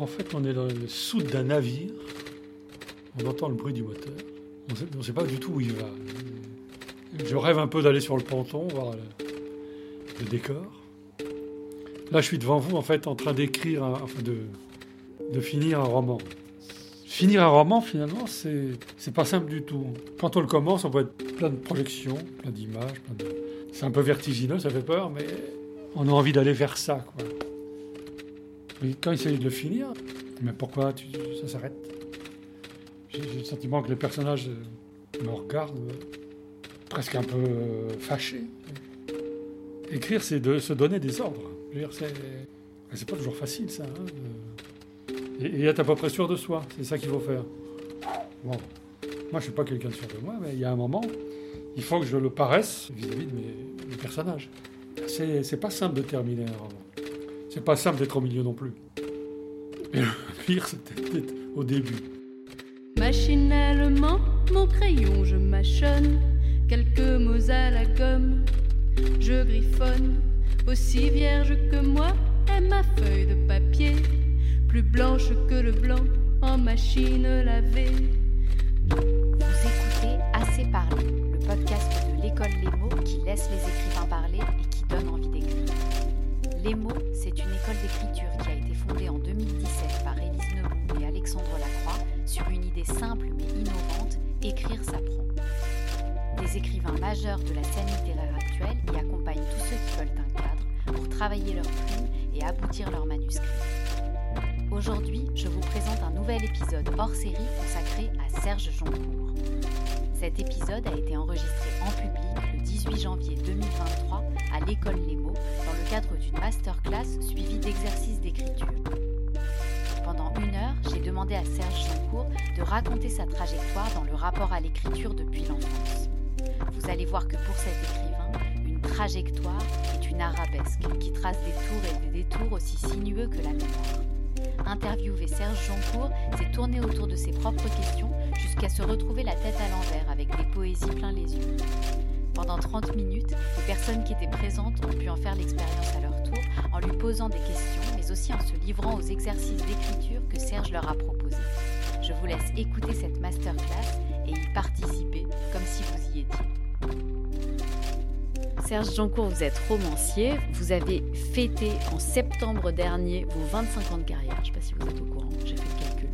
En fait, on est dans le soute d'un navire. On entend le bruit du moteur. On ne sait pas du tout où il va. Je rêve un peu d'aller sur le ponton, voir le, décor. Là, je suis devant vous, en fait, en train d'écrire, enfin de, de finir un roman. Finir un roman, finalement, c'est pas simple du tout. Quand on le commence, on peut être plein de projections, plein d'images. De... C'est un peu vertigineux, ça fait peur, mais on a envie d'aller vers ça. Quoi. Mais quand il s'agit de le finir, mais pourquoi ça s'arrête? J'ai le sentiment que les personnages me regardent presque un peu euh, fâché. Écrire, c'est de se donner des ordres. C'est pas toujours facile, ça. Hein, et, être à peu près sûr de soi, c'est ça qu'il faut faire. Bon, moi, je suis pas quelqu'un de sûr de moi, mais il y a un moment, il faut que je le paraisse vis-à-vis de mes, personnages. C'est pas simple de terminer un roman. C'est pas simple d'être au milieu non plus. Mais le pire, c'était au début. Machinalement, mon crayon, je mâchonne quelques mots à la gomme. Je griffonne, aussi vierge que moi est ma feuille de papier, plus blanche que le blanc en machine lavée. Vous écoutez Assez parler, le podcast de l'école Les mots qui laisse les écrivains parler Les mots, c'est une école d'écriture qui a été fondée en 2017 par Élise Neroux et Alexandre Lacroix sur une idée simple mais innovante, écrire s'apprend. Des écrivains majeurs de la scène littéraire actuelle y accompagnent tous ceux qui veulent un cadre pour travailler leur plume et aboutir leur manuscrit. Aujourd'hui, je vous présente un nouvel épisode hors série consacré à Serge Joncourt. Cet épisode a été enregistré en public le 18 janvier 2023 à l'école Les Mots dans le cadre d'une masterclass suivie d'exercices d'écriture. Pendant une heure, j'ai demandé à Serge Joncourt de raconter sa trajectoire dans le rapport à l'écriture depuis l'enfance vous allez voir que pour cet écrivain, une trajectoire est une arabesque qui trace des tours et des détours aussi sinueux que la mémoire. Interviewer Serge Joncourt s'est tourné autour de ses propres questions jusqu'à se retrouver la tête à l'envers avec des poésies plein les yeux. Pendant 30 minutes, les personnes qui étaient présentes ont pu en faire l'expérience à leur tour en lui posant des questions, mais aussi en se livrant aux exercices d'écriture que Serge leur a proposés. Je vous laisse écouter cette masterclass et y participer comme si vous y étiez. Serge Joncourt, vous êtes romancier. Vous avez fêté en septembre dernier vos 25 ans de carrière. Je ne sais pas si vous êtes au courant, j'ai fait le calcul.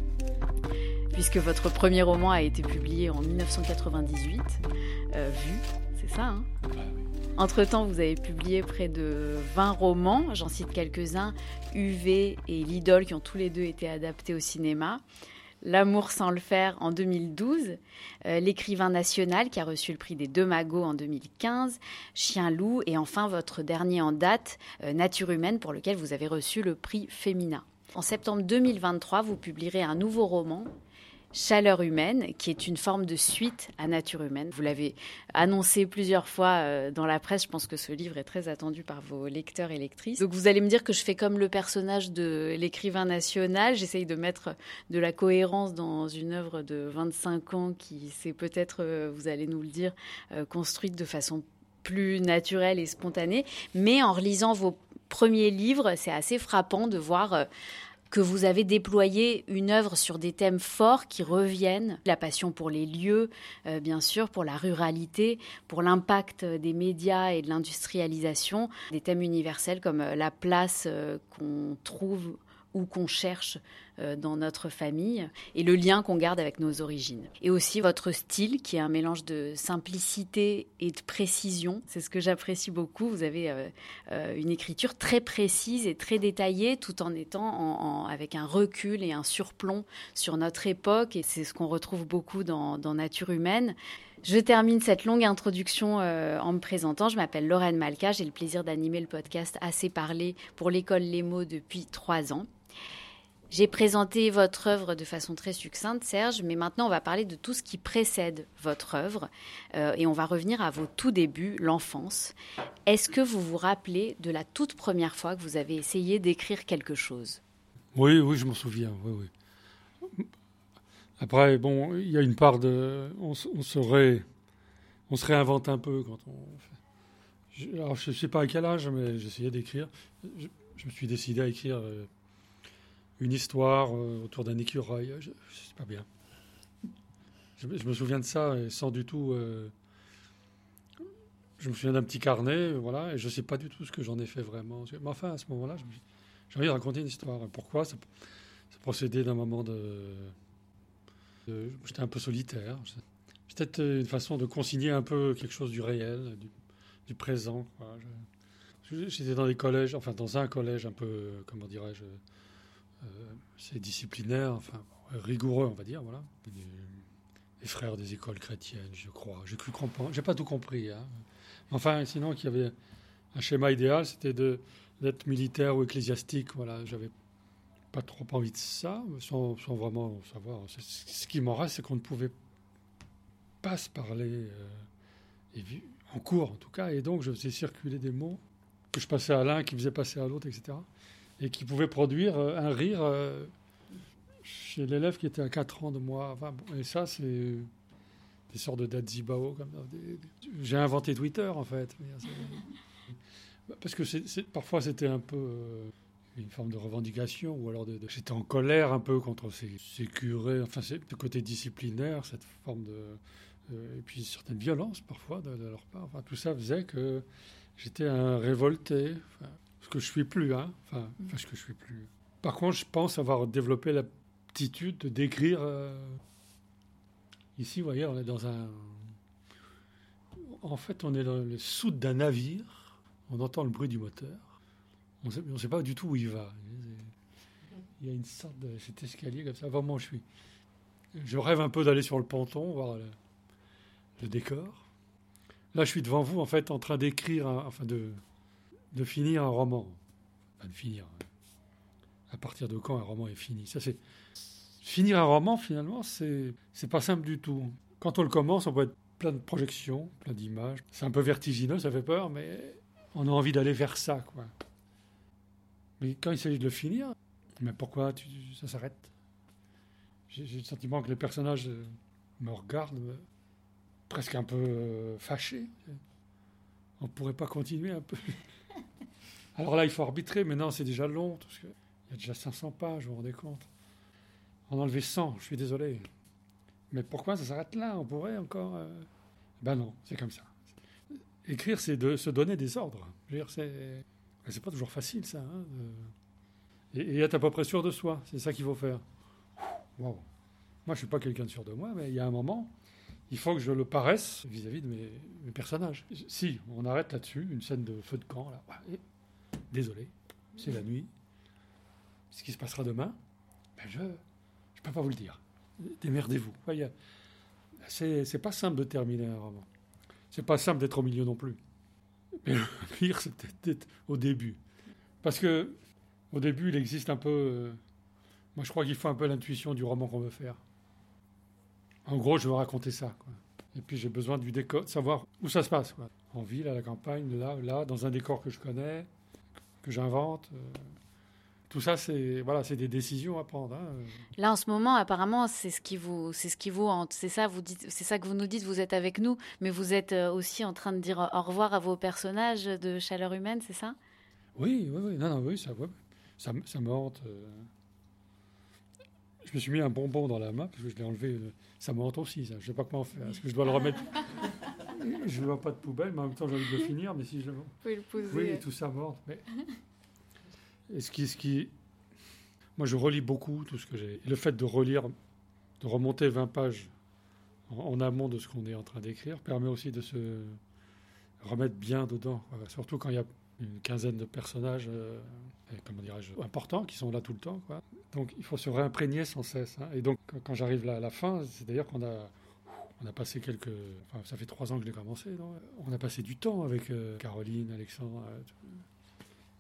Puisque votre premier roman a été publié en 1998. Euh, vu, ça, hein. Entre-temps, vous avez publié près de 20 romans, j'en cite quelques-uns, UV et L'Idole, qui ont tous les deux été adaptés au cinéma. L'amour sans le faire en 2012, euh, l'écrivain national qui a reçu le prix des deux magots en 2015, Chien loup. Et enfin votre dernier en date, euh, Nature humaine pour lequel vous avez reçu le prix Femina. En septembre 2023, vous publierez un nouveau roman Chaleur humaine, qui est une forme de suite à Nature humaine. Vous l'avez annoncé plusieurs fois euh, dans la presse. Je pense que ce livre est très attendu par vos lecteurs et lectrices. Donc vous allez me dire que je fais comme le personnage de l'écrivain national. J'essaye de mettre de la cohérence dans une œuvre de 25 ans qui s'est peut-être, euh, vous allez nous le dire, euh, construite de façon plus naturelle et spontanée. Mais en relisant vos premiers livres, c'est assez frappant de voir que vous avez déployé une œuvre sur des thèmes forts qui reviennent, la passion pour les lieux, euh, bien sûr, pour la ruralité, pour l'impact des médias et de l'industrialisation, des thèmes universels comme euh, la place euh, qu'on trouve ou qu'on cherche euh, dans notre famille et le lien qu'on garde avec nos origines. Et aussi votre style qui est un mélange de simplicité et de précision. C'est ce que j'apprécie beaucoup. Vous avez euh, euh, une écriture très précise et très détaillée tout en étant avec un recul et un surplomb sur notre époque et c'est ce qu'on retrouve beaucoup dans, Nature humaine. Je termine cette longue introduction en me présentant. Je m'appelle Lorraine Malka. J'ai le plaisir d'animer le podcast Assez parlé pour l'école Les mots depuis trois ans. J'ai présenté votre œuvre de façon très succincte, Serge, mais maintenant on va parler de tout ce qui précède votre œuvre euh, et on va revenir à vos tout débuts, l'enfance. Est-ce que vous vous rappelez de la toute première fois que vous avez essayé d'écrire quelque chose? Oui, oui, je m'en souviens. Après, bon, il y a une part de, on, se, réinvente un peu quand on. alors, je ne sais pas à quel âge, mais j'essayais d'écrire. Je, me suis décidé à écrire. Euh, une histoire euh, autour d'un écureuil. Je, je sais pas bien. Je, me- souviens de ça sans du tout. euh, je me souviens d'un petit carnet, voilà, et je sais pas du tout ce que j'en ai fait vraiment. Mais enfin, à ce moment-là, j'ai envie de raconter une histoire. Pourquoi? Ça, ça procédait d'un moment de. J'étais un peu solitaire. C'est peut-être une façon de consigner un peu quelque chose du réel, du, du présent. J'étais dans des collèges, enfin dans un collège un peu, comment dirais-je, euh, c'est disciplinaire, enfin rigoureux, on va dire, voilà. Des frères des écoles chrétiennes, je crois. J'ai cru j'ai pas tout compris. hein. Enfin, sinon, qu'il y avait un schéma idéal, c'était de d'être militaire ou ecclésiastique. Voilà, j'avais pas trop envie de ça, sans, vraiment savoir. Ce qui m'en reste, c'est qu'on ne pouvait pas se parler euh, en cours, en tout cas. Et donc, je faisais circuler des mots que je passais à l'un, qui faisait passer à l'autre, etc. Et qui pouvaient produire euh, un rire euh, chez l'élève qui était à 4 ans de moi. Et ça, c'est des sortes de dadzibao. J'ai inventé Twitter, en fait. Parce que parfois, c'était un peu euh, une forme de revendication, ou alors j'étais en colère un peu contre ces, curés, enfin, c'est le côté disciplinaire, cette forme de. euh, et puis certaines violences parfois de, leur part. Tout ça faisait que j'étais un révolté, ce que je suis plus, hein. Enfin, enfin, ce que je suis plus. Par contre, je pense avoir développé l'aptitude de décrire. euh, Ici, vous voyez, on est dans un. En fait, on est dans le soude d'un navire. On entend le bruit du moteur. On sait- ne sait pas du tout où il va. Il y a une sorte de cet escalier comme ça. Vraiment, je suis. Je rêve un peu d'aller sur le ponton, voir le, le décor. Là, je suis devant vous, en fait, en train d'écrire, enfin de, de finir un roman. Enfin, de finir. hein. À partir de quand un roman est fini? Ça, c'est finir un roman. Finalement, c'est c'est pas simple du tout. Quand on le commence, on peut être plein de projections, plein d'images. C'est un peu vertigineux, ça fait peur, mais on a envie d'aller vers ça, quoi. Mais quand il s'agit de le finir, mais pourquoi tu, ça s'arrête? J'ai le sentiment que les personnages me regardent presque un peu euh, fâchés. On pourrait pas continuer un peu Alors là, il faut arbitrer, mais non, c'est déjà long, qu'il y a déjà 500 pages, vous vous rendez compte On a enlevé 100, je suis désolé. Mais pourquoi ça s'arrête là? On pourrait encore... euh, Ben non, c'est comme ça. Écrire, c'est de se donner des ordres. Je veux dire, c'est... C'est pas toujours facile, ça. hein, Et, être à peu près sûr de soi, c'est ça qu'il faut faire. Wow. Moi, je suis pas quelqu'un de sûr de moi, mais il y a un moment, il faut que je le paraisse vis-à-vis de mes, personnages. Si on arrête là-dessus, une scène de feu de camp, là, désolé, c'est la nuit. Ce qui se passera demain, ben je je peux pas vous le dire. Démerdez-vous. C'est pas simple de terminer un roman. C'est pas simple d'être au milieu non plus. Le pire, c'est peut-être au début. Parce que au début, il existe un peu. euh, moi, je crois qu'il faut un peu l'intuition du roman qu'on veut faire. En gros, je veux raconter ça. Et puis, j'ai besoin du décor, de savoir où ça se passe. En ville, à la campagne, là, là, dans un décor que je connais, que j'invente. euh, tout ça, c'est voilà, c'est des décisions à prendre. hein. Là, en ce moment, apparemment, c'est ce qui vous, c'est ce qui vous hante. C'est ça, vous dites, c'est ça que vous nous dites. Vous êtes avec nous, mais vous êtes euh, aussi en train de dire au revoir à vos personnages de Chaleur humaine, c'est ça? Oui, oui, oui. Non, non, oui, ça, ouais, ça, me- ça me hante. euh. Je me suis mis un bonbon dans la main parce que je l'ai enlevé. Ça me hante aussi, ça. Je sais pas comment faire. Est-ce que je dois le remettre? Je ne vois pas de poubelle, mais en même temps, j'ai envie de le finir. Mais si je le... Le poser. Oui, tout ça hante. Mais... Et ce qui, ce qui... Moi, je relis beaucoup tout ce que j'ai. Et le fait de relire, de remonter 20 pages en, en amont de ce qu'on est en train d'écrire, permet aussi de se remettre bien dedans. Voilà. Surtout quand il y a une quinzaine de personnages, euh, comment dirais-je, importants qui sont là tout le temps. Quoi. Donc, il faut se réimprégner sans cesse. hein. Et donc, quand- j'arrive là à la fin, c'est-à-dire qu'on a, on a passé quelques. Ça fait trois ans que je l'ai commencé. on a passé du temps avec euh, Caroline, Alexandre.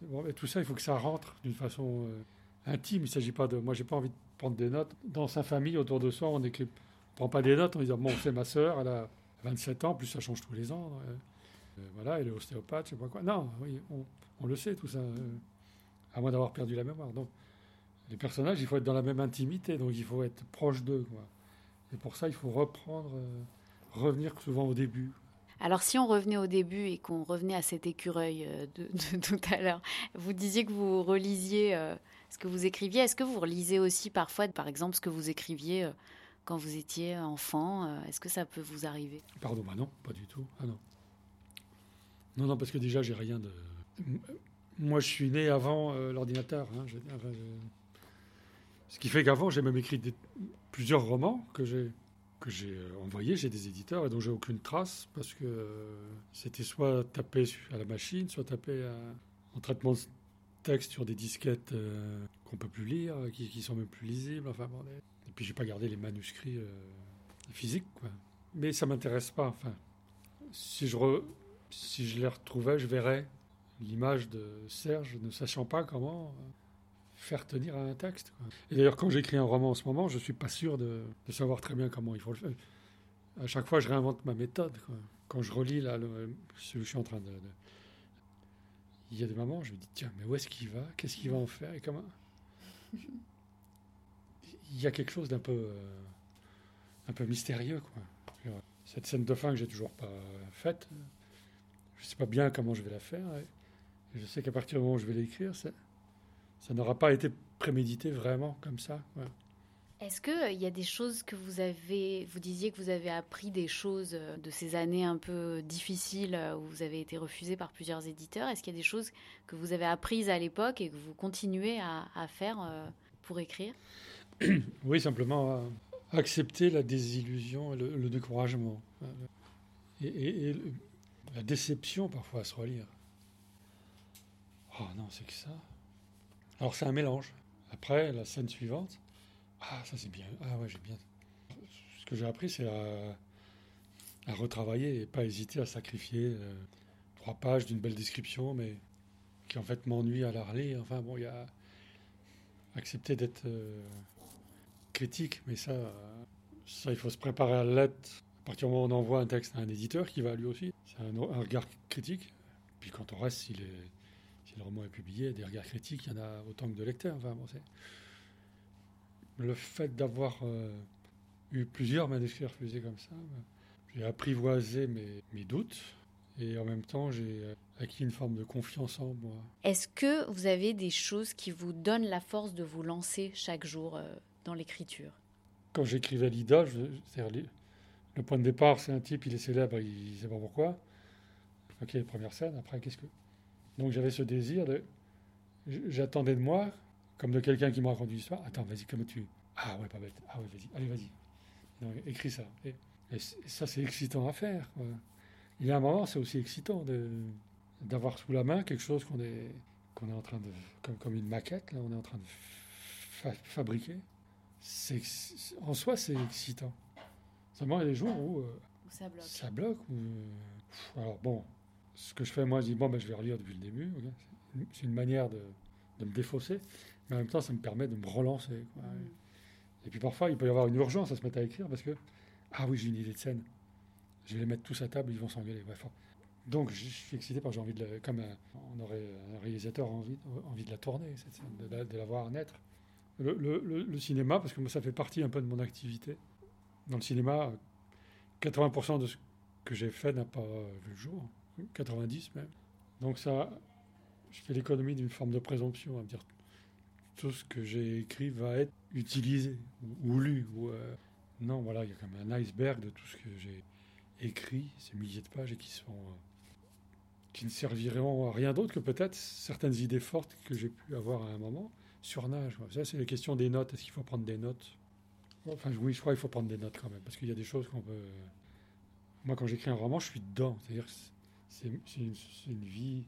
euh, tout. Ça, il faut que ça rentre d'une façon euh, intime. Il s'agit pas de. Moi, j'ai pas envie de prendre des notes. Dans sa famille, autour de soi, on. On prend pas des notes en disant bon, c'est ma sœur, elle a 27 ans, plus ça change tous les ans. voilà, elle est ostéopathe, je sais pas quoi. Non, oui, on, le sait tout ça, à moins d'avoir perdu la mémoire. Donc, les personnages, il faut être dans la même intimité, donc il faut être proche d'eux. Et pour ça, il faut reprendre, euh, revenir souvent au début. Alors, si on revenait au début et qu'on revenait à cet écureuil euh, de, de tout à l'heure, vous disiez que vous relisiez euh, ce que vous écriviez. Est-ce que vous relisez aussi parfois, par exemple, ce que vous écriviez euh, quand vous étiez enfant euh, Est-ce que ça peut vous arriver? Pardon, bah non, pas du tout. Ah non. Non, non, parce que déjà, j'ai rien de. Moi, je suis né avant l'ordinateur. hein. J'ai- enfin, je- Ce qui fait qu'avant, j'ai même écrit plusieurs romans que j'ai que j'ai euh, envoyés chez des éditeurs et dont j'ai aucune trace parce que euh, c'était soit tapé à la machine, soit tapé à- en traitement de texte sur des disquettes euh, qu'on peut plus lire, qui, qui sont même plus lisibles. Enfin, bon, et puis, j'ai pas gardé les manuscrits euh, physiques. Mais ça m'intéresse pas. Enfin, si je, si je les retrouvais, je verrais l'image de Serge ne sachant pas comment euh, faire tenir un texte. Et d'ailleurs, quand j'écris un roman en ce moment, je suis pas sûr de, savoir très bien comment il faut le faire. À chaque fois, je réinvente ma méthode. Quand je relis là, le- je suis en train de, Il y a des moments, je me dis, tiens, mais où est-ce qu'il va? Qu'est-ce qu'il va en faire? Et comment? Il y a quelque chose d'un peu, euh, peu mystérieux, quoi. Cette scène de fin que j'ai toujours pas faite, je sais pas bien comment je vais la faire. je sais qu'à partir du moment où je vais l'écrire, ça, ça n'aura pas été prémédité vraiment comme ça. Est-ce qu'il y a des choses que vous avez, vous disiez que vous avez appris des choses euh, de ces années un peu difficiles euh, où vous avez été refusé par plusieurs éditeurs? Est-ce qu'il y a des choses que vous avez apprises à l'époque et que vous continuez à, à faire euh, pour écrire? Oui, simplement euh, accepter la désillusion et le, le découragement. euh, Et, et- la déception parfois à se relire. Oh non, c'est que ça. Alors c'est un mélange. Après, la scène suivante, ah ça c'est bien. Ah ouais, j'ai bien. Ce que j'ai appris, c'est à, retravailler et pas hésiter à sacrifier euh, trois pages d'une belle description, mais qui en fait m'ennuie à la relire. Enfin bon, il y a accepter d'être euh, critique, mais ça, ça, il faut se préparer à l'être. À partir du moment où on envoie un texte à un éditeur qui va lui aussi, c'est un, regard critique. Puis quand on reste, si, les- si le roman est publié, des regards critiques, il y en a autant que de lecteurs. Enfin, bon, le fait d'avoir euh, eu plusieurs manuscrits refusés comme ça, ben, j'ai apprivoisé mes, mes doutes et en même temps, j'ai euh, acquis une forme de confiance en moi. Est-ce que vous avez des choses qui vous donnent la force de vous lancer chaque jour euh, dans l'écriture? Quand j'écrivais je- les- le point de départ, c'est un type, il est célèbre, il ne sait pas pourquoi. Ok, première scène, après, qu'est-ce que. Donc j'avais ce désir de. J'attendais de moi, comme de quelqu'un qui me raconte une histoire. Attends, vas-y, comment tu. Ah ouais, pas bête. Ah ouais, vas-y, allez, vas-y. Donc, écris ça. Et, ça, c'est excitant à faire. quoi. Il y a un moment, c'est aussi excitant de d'avoir sous la main quelque chose qu'on est, qu'on est en train de. Comme, comme une maquette, là, on est en train de fa- fabriquer c'est en soi c'est excitant. Seulement il y a des jours où euh, Ou ça bloque ça bloque. Ou, euh, alors bon, ce que je fais moi, je dis bon ben je vais relire depuis le début. C'est une- manière de, de me défausser, mais en même temps ça me permet de me relancer. quoi. Mm. Et puis parfois il peut y avoir une urgence à se mettre à écrire parce que ah oui j'ai une idée de scène. Je vais les mettre tous à table, ils vont s'engueuler. Fort. Donc je suis excité parce que j'ai envie de la- comme un- on aurait un réalisateur a envie, envie de la tourner cette scène, de la, de la voir naître. Le, le- le- le cinéma, parce que moi, ça fait partie un peu de mon activité. Dans le cinéma, 80% de ce que j'ai fait n'a pas vu le jour, 90 même. Donc ça, je fais l'économie d'une forme de présomption, à me dire tout ce que j'ai écrit va être utilisé ou, lu. Euh, non, voilà, il y a comme un iceberg de tout ce que j'ai écrit, ces milliers de pages, et qui sont euh, qui ne serviront à rien d'autre que peut-être certaines idées fortes que j'ai pu avoir à un moment surnage. Ça, c'est la question des notes. Est-ce qu'il faut prendre des notes? Enfin, oui, je crois qu'il faut prendre des notes quand même, parce qu'il y a des choses qu'on peut. Moi, quand j'écris un roman, je suis dedans. C'est-à-dire c'est une, vie,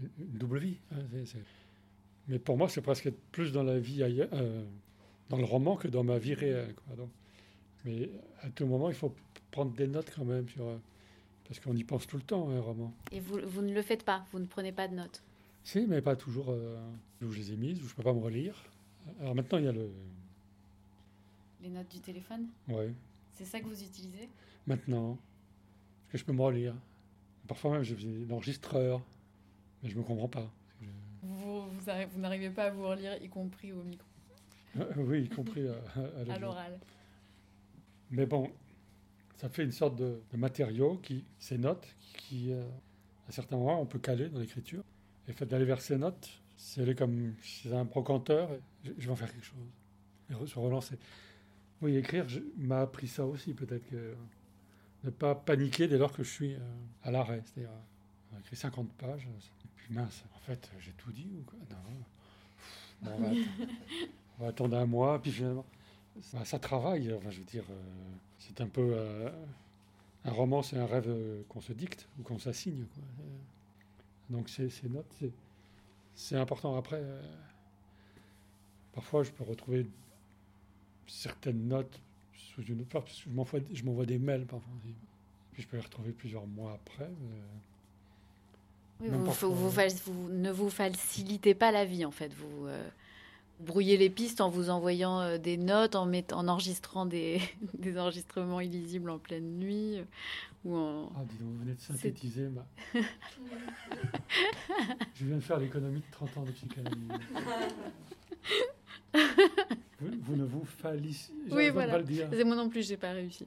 une, double vie. hein, c'est- Mais pour moi, c'est presque être plus dans la vie ailleurs, euh, dans le roman que dans ma vie réelle. quoi. Donc, mais à tout moment, il faut prendre des notes quand même sur. euh, parce qu'on y pense tout le temps, hein, un roman. Et vous, vous ne le faites pas, vous ne prenez pas de notes? Si, mais pas toujours euh, où je les ai mises, où je peux pas me relire. Alors maintenant, il y a le. Les notes du téléphone? Ouais, C'est ça que vous utilisez? Maintenant. Parce que je peux me relire. Parfois même, je faisais l'enregistreur. Mais je me comprends pas. Vous, vous, arri- vous n'arrivez pas à vous relire, y compris au micro, oui, y compris à, l'oral. Mais bon, ça fait une sorte de, de matériau, qui, ces notes, qui, euh, à certains moments, on peut caler dans l'écriture. Et le fait d'aller vers ces notes, Si elle est comme c'est un brocanteur, je, je vais en faire quelque chose. Et re- se relancer. Oui, écrire m'a appris ça aussi, peut-être que ne pas paniquer dès lors que je suis euh, à l'arrêt. C'est-à-dire, euh, on a écrit 50 pages, et puis mince, en fait, j'ai tout dit ou quoi? Non. Bon, on, va attendre, on va attendre un mois, puis finalement, ça, ça travaille. Enfin, je veux dire, euh, c'est un peu euh, un roman, c'est un rêve euh, qu'on se dicte ou qu'on s'assigne. quoi. Euh, Donc ces, ces notes, c'est, c'est important. Après, euh, parfois, je peux retrouver certaines notes sous une autre forme, parce que je m'envoie, je m'envoie des mails parfois. Puis je peux les retrouver plusieurs mois après. mais, Oui, Même vous, parfois, vous, ouais. fa- vous ne vous facilitez pas la vie en fait. Vous euh, brouillez les pistes en vous envoyant euh, des notes, en, mettant, en enregistrant des, des enregistrements illisibles en pleine nuit. euh, ou en... Ah, dis donc, vous venez de synthétiser ma... Je viens de faire l'économie de 30 ans de psychanalyse. vous, vous ne vous. Oui, voilà. Pas le dire. C'est moi non plus, j'ai pas réussi.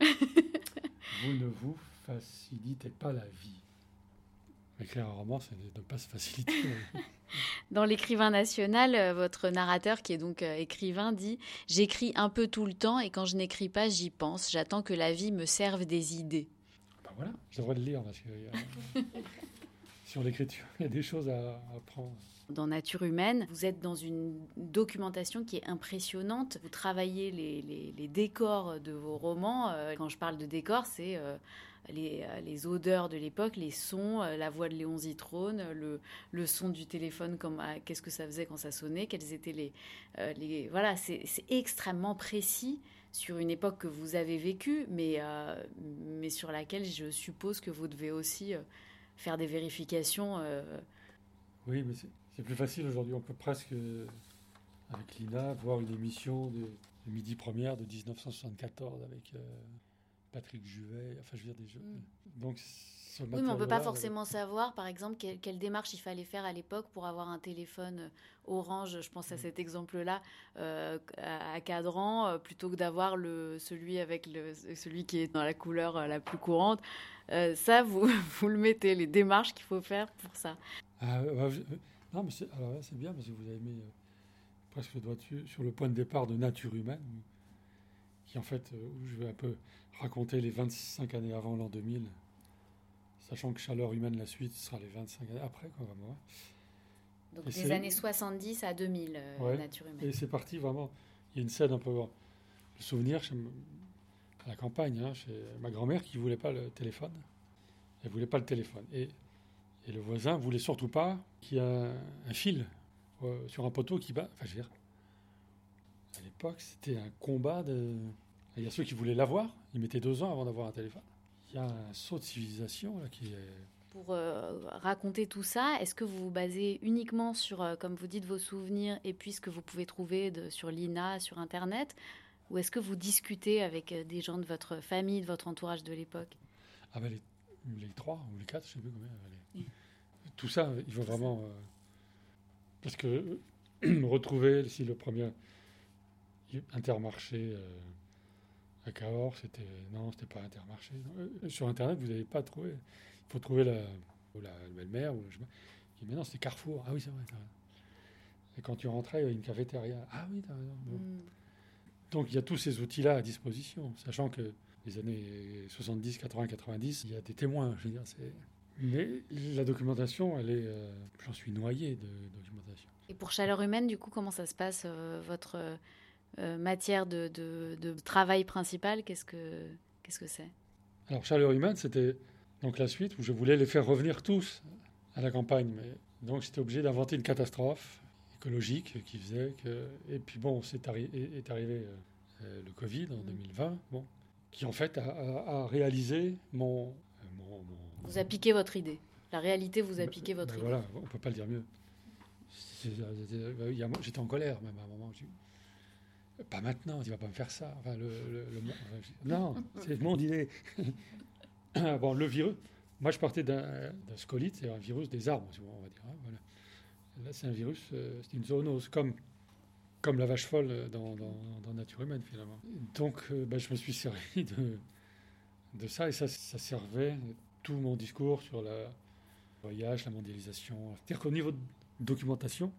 Vous ne vous facilitez pas la vie. Écrire un roman, c'est de ne pas se faciliter. Dans l'écrivain national, euh, votre narrateur, qui est donc euh, écrivain, dit J'écris un peu tout le temps et quand je n'écris pas, j'y pense. J'attends que la vie me serve des idées. ben voilà, je devrais le lire parce que a- sur l'écriture, il y a des choses à apprendre. Dans Nature humaine, vous êtes dans une documentation qui est impressionnante. Vous travaillez les, décors de vos romans. Euh, Quand je parle de décors, c'est euh, les, euh, les odeurs de l'époque, les sons, la voix de Léon Zitrone, le, son du téléphone, ah, qu'est-ce que ça faisait quand ça sonnait, quels étaient les, voilà, c'est c'est extrêmement précis sur une époque que vous avez vécue, mais mais sur laquelle je suppose que vous devez aussi faire des vérifications. Oui, mais c'est plus facile aujourd'hui. On peut presque, euh, avec Lina, voir une émission de, de Midi Première de 1974 avec euh, Patrick Juvet. Enfin, je veux dire des jeux. Donc, ce Oui, mais on peut pas forcément savoir, par exemple, quelle, quelle démarche il fallait faire à l'époque pour avoir un téléphone euh, orange, je pense à cet exemple-là, euh, à, à cadran, euh, plutôt que d'avoir le celui avec le celui qui est dans la couleur la plus courante. Ça, vous, vous le mettez, les démarches qu'il faut faire pour ça. Ah, je- euh, non, mais c'est, alors là, c'est bien parce que vous avez mis euh, presque le doigt dessus sur le point de départ de Nature humaine, qui en fait, euh, où je vais un peu raconter les 25 années avant l'an 2000, sachant que Chaleur humaine, la suite, sera les 25 années après, quoi, vraiment. Donc Et des années 70 à 2000, euh, Ouais. nature humaine. Et c'est parti vraiment. Il y a une scène un peu. Le souvenir chez, à la campagne, hein, chez ma grand-mère qui voulait pas le téléphone. Elle voulait pas le téléphone. Et, et le voisin voulait surtout pas qu'il y ait un, fil euh, sur un poteau qui bat. Enfin, je veux dire, à l'époque, c'était un combat de. Il y a ceux qui voulaient l'avoir. Ils mettaient deux ans avant d'avoir un téléphone. Il y a un saut de civilisation là, qui est. Pour euh, raconter tout ça, est-ce que vous vous basez uniquement sur, euh, comme vous dites, vos souvenirs et puis ce que vous pouvez trouver de- sur l'INA, sur Internet Ou est-ce que vous discutez avec des gens de votre famille, de votre entourage de l'époque? Ah ben les, les trois ou les quatre, je sais plus combien. Tout ça, il faut vraiment... euh, parce que retrouver, si le premier Intermarché euh, à Cahors, c'était... Non, c'était pas Intermarché. non. Euh, Sur Internet, vous n'avez pas trouvé. Il faut trouver la, ou la belle-mère, ou je Mais non, c'était Carrefour. Ah oui, c'est vrai. Et quand tu rentrais, il y avait une cafétéria. Ah oui, t'as raison. Bon. Hmm. Donc il y a tous ces outils-là à disposition, sachant que les années 70, 80, 90, il y a des témoins. Je veux dire, c'est... Mais la documentation, elle est, euh, j'en suis noyé de documentation. Et pour Chaleur Humaine, du coup, comment ça se passe euh, Votre euh, matière de, de- de travail principale, qu'est-ce que qu'est-ce que c'est? Alors Chaleur humaine, c'était donc la suite où je voulais les faire revenir tous à la campagne, mais donc j'étais obligé d'inventer une catastrophe écologique qui faisait que et puis bon, c'est arri- est, est arrivé le Covid en Mhm. 2020, bon, qui en fait a, a- a réalisé mon, mon, mon- Vous a piqué votre idée. La réalité vous a Ben- piqué votre ben idée. Voilà, on peut pas le dire mieux. A- J'étais en colère même à un moment. je Pas maintenant, tu vas pas me faire ça. Enfin, le, le- le- enfin, je- non, c'est mon idée. bon, le virus. Moi, je partais d'un d'un scolite, c'est un virus des arbres, on va dire. hein, voilà. Là, c'est un virus, euh, c'est une zoonose, comme, comme la vache folle dans, dans, Nature humaine, finalement. Donc, euh, ben, je me suis servi de, de ça, et ça, ça servait tout mon discours sur la, voyage, la mondialisation. C'est-à-dire qu'au niveau documentation.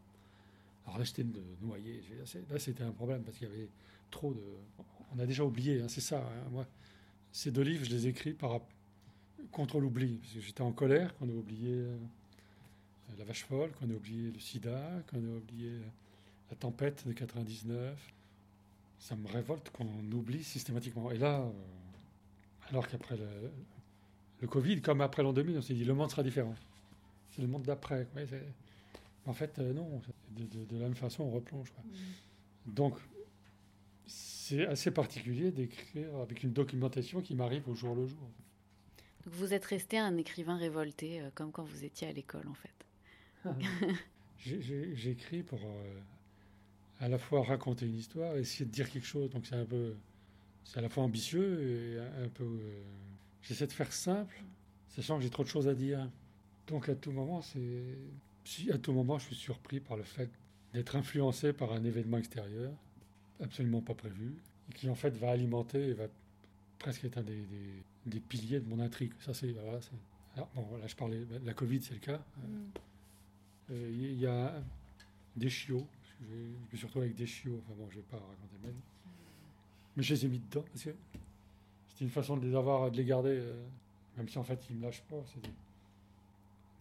Alors là, j'étais de noyé. Là, c'était un problème parce qu'il y avait trop de. On a déjà oublié, hein, c'est ça. Hein, moi, ces deux livres, je les écris par contre l'oubli. Parce que j'étais en colère qu'on a oublié euh, la vache folle, qu'on a oublié le sida, qu'on a oublié la tempête de 99. Ça me révolte qu'on oublie systématiquement. Et là, euh, alors qu'après le, le, Covid, comme après l'an 2000, on s'est dit le monde sera différent. C'est le monde d'après. en fait, euh, non. De, la même façon, on replonge. Mm. Donc, c'est assez particulier d'écrire avec une documentation qui m'arrive au jour le jour. Donc vous êtes resté un écrivain révolté, euh, comme quand vous étiez à l'école, en fait. J'écris pour euh, à la fois raconter une histoire et essayer de dire quelque chose. Donc c'est un peu, c'est à la fois ambitieux et un peu. Euh, j'essaie de faire simple, sachant que j'ai trop de choses à dire. Donc à tout moment, c'est, si à tout moment, je suis surpris par le fait d'être influencé par un événement extérieur absolument pas prévu, et qui en fait va alimenter et va presque être un des, des, piliers de mon intrigue. Ça, c'est. Voilà, alors, bon, là, je parlais. La Covid, c'est le cas. Mm. Euh, il y a des chiots. Je, me suis retrouvé avec des chiots. Enfin bon, je vais pas raconter ma vie. Mais je les ai mis dedans c'était une façon de les avoir, de les garder, euh, même si en fait ils me lâchent pas.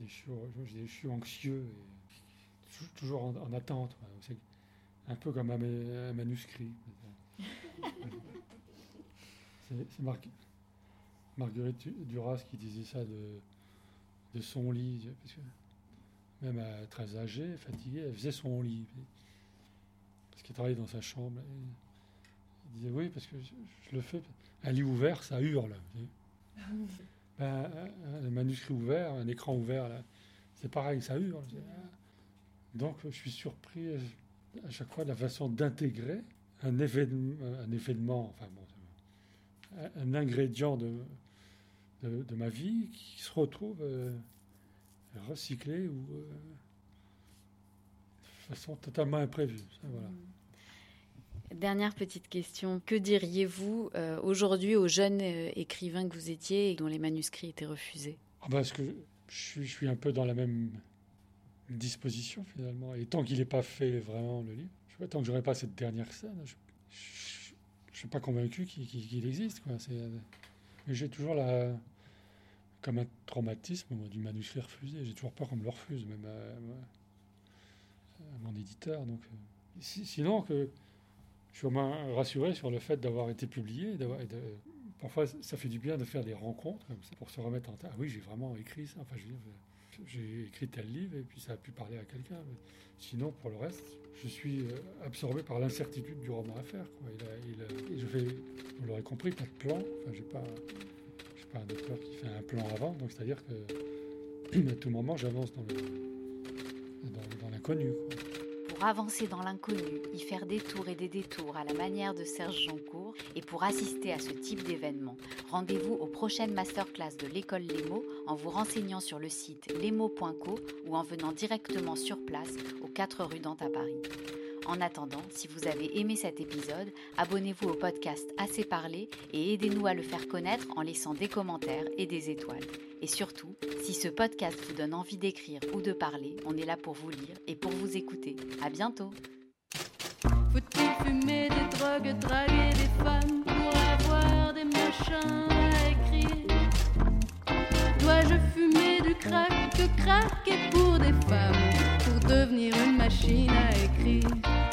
Des, chiots, j'ai des chiots anxieux et toujours en, attente un peu comme un, manuscrit. C'est Marguerite Duras qui disait ça de, son lit. Même à très âgée, fatiguée, elle faisait son lit. Parce qu'elle travaillait dans sa chambre. elle disait oui, parce que je, le fais. Un lit ouvert, ça hurle. Ben, un, manuscrit ouvert, un écran ouvert, c'est pareil, ça hurle. Donc je suis surpris à chaque fois la façon d'intégrer un événement, un événement, enfin bon, un ingrédient de, de, ma vie qui se retrouve euh, recyclé ou euh, de façon totalement imprévue. voilà. Dernière petite question. Que diriez-vous euh, aujourd'hui aux jeunes écrivains que vous étiez et dont les manuscrits étaient refusés? Ah Parce que je suis, je suis un peu dans la même disposition finalement. Et tant qu'il n'est pas fait vraiment le livre, je sais tant que j'aurai pas cette dernière scène, je ne suis pas convaincu qu'il existe. Quoi. Mais j'ai toujours la, comme un traumatisme du manuscrit refusé. J'ai toujours peur qu'on me le refuse, même à, mon éditeur. Donc, euh, sinon, que je suis au moins rassuré sur le fait d'avoir été publié. D'avoir, parfois, ça fait du bien de faire des rencontres comme ça pour se remettre en tête. Ah oui, j'ai vraiment écrit ça. Enfin, je veux dire, j'ai écrit tel livre et puis ça a pu parler à quelqu'un. Sinon, pour le reste, je suis euh, absorbé par l'incertitude du roman à faire. Quoi. Je fais, vous l'aurez compris, pas de plan. Enfin, j'ai pas, pas un auteur qui fait un plan avant. C'est-à-dire que tout moment, j'avance dans, l'inconnu pour avancer dans l'inconnu, y faire des tours et des détours à la manière de Serge Jancourt et pour assister à ce type d'événement, rendez-vous aux prochaines masterclass de l'école Lemo en vous renseignant sur le site lemo.co ou en venant directement sur place aux 4 rue Dante à Paris. En attendant, si vous avez aimé cet épisode, abonnez-vous au podcast Assez parlé et aidez-nous à le faire connaître en laissant des commentaires et des étoiles. Et surtout, si ce podcast vous donne envie d'écrire ou de parler, on est là pour vous lire et pour vous écouter. À bientôt. Dois-je fumer du crack que pour des femmes? Devenir une machine à écrire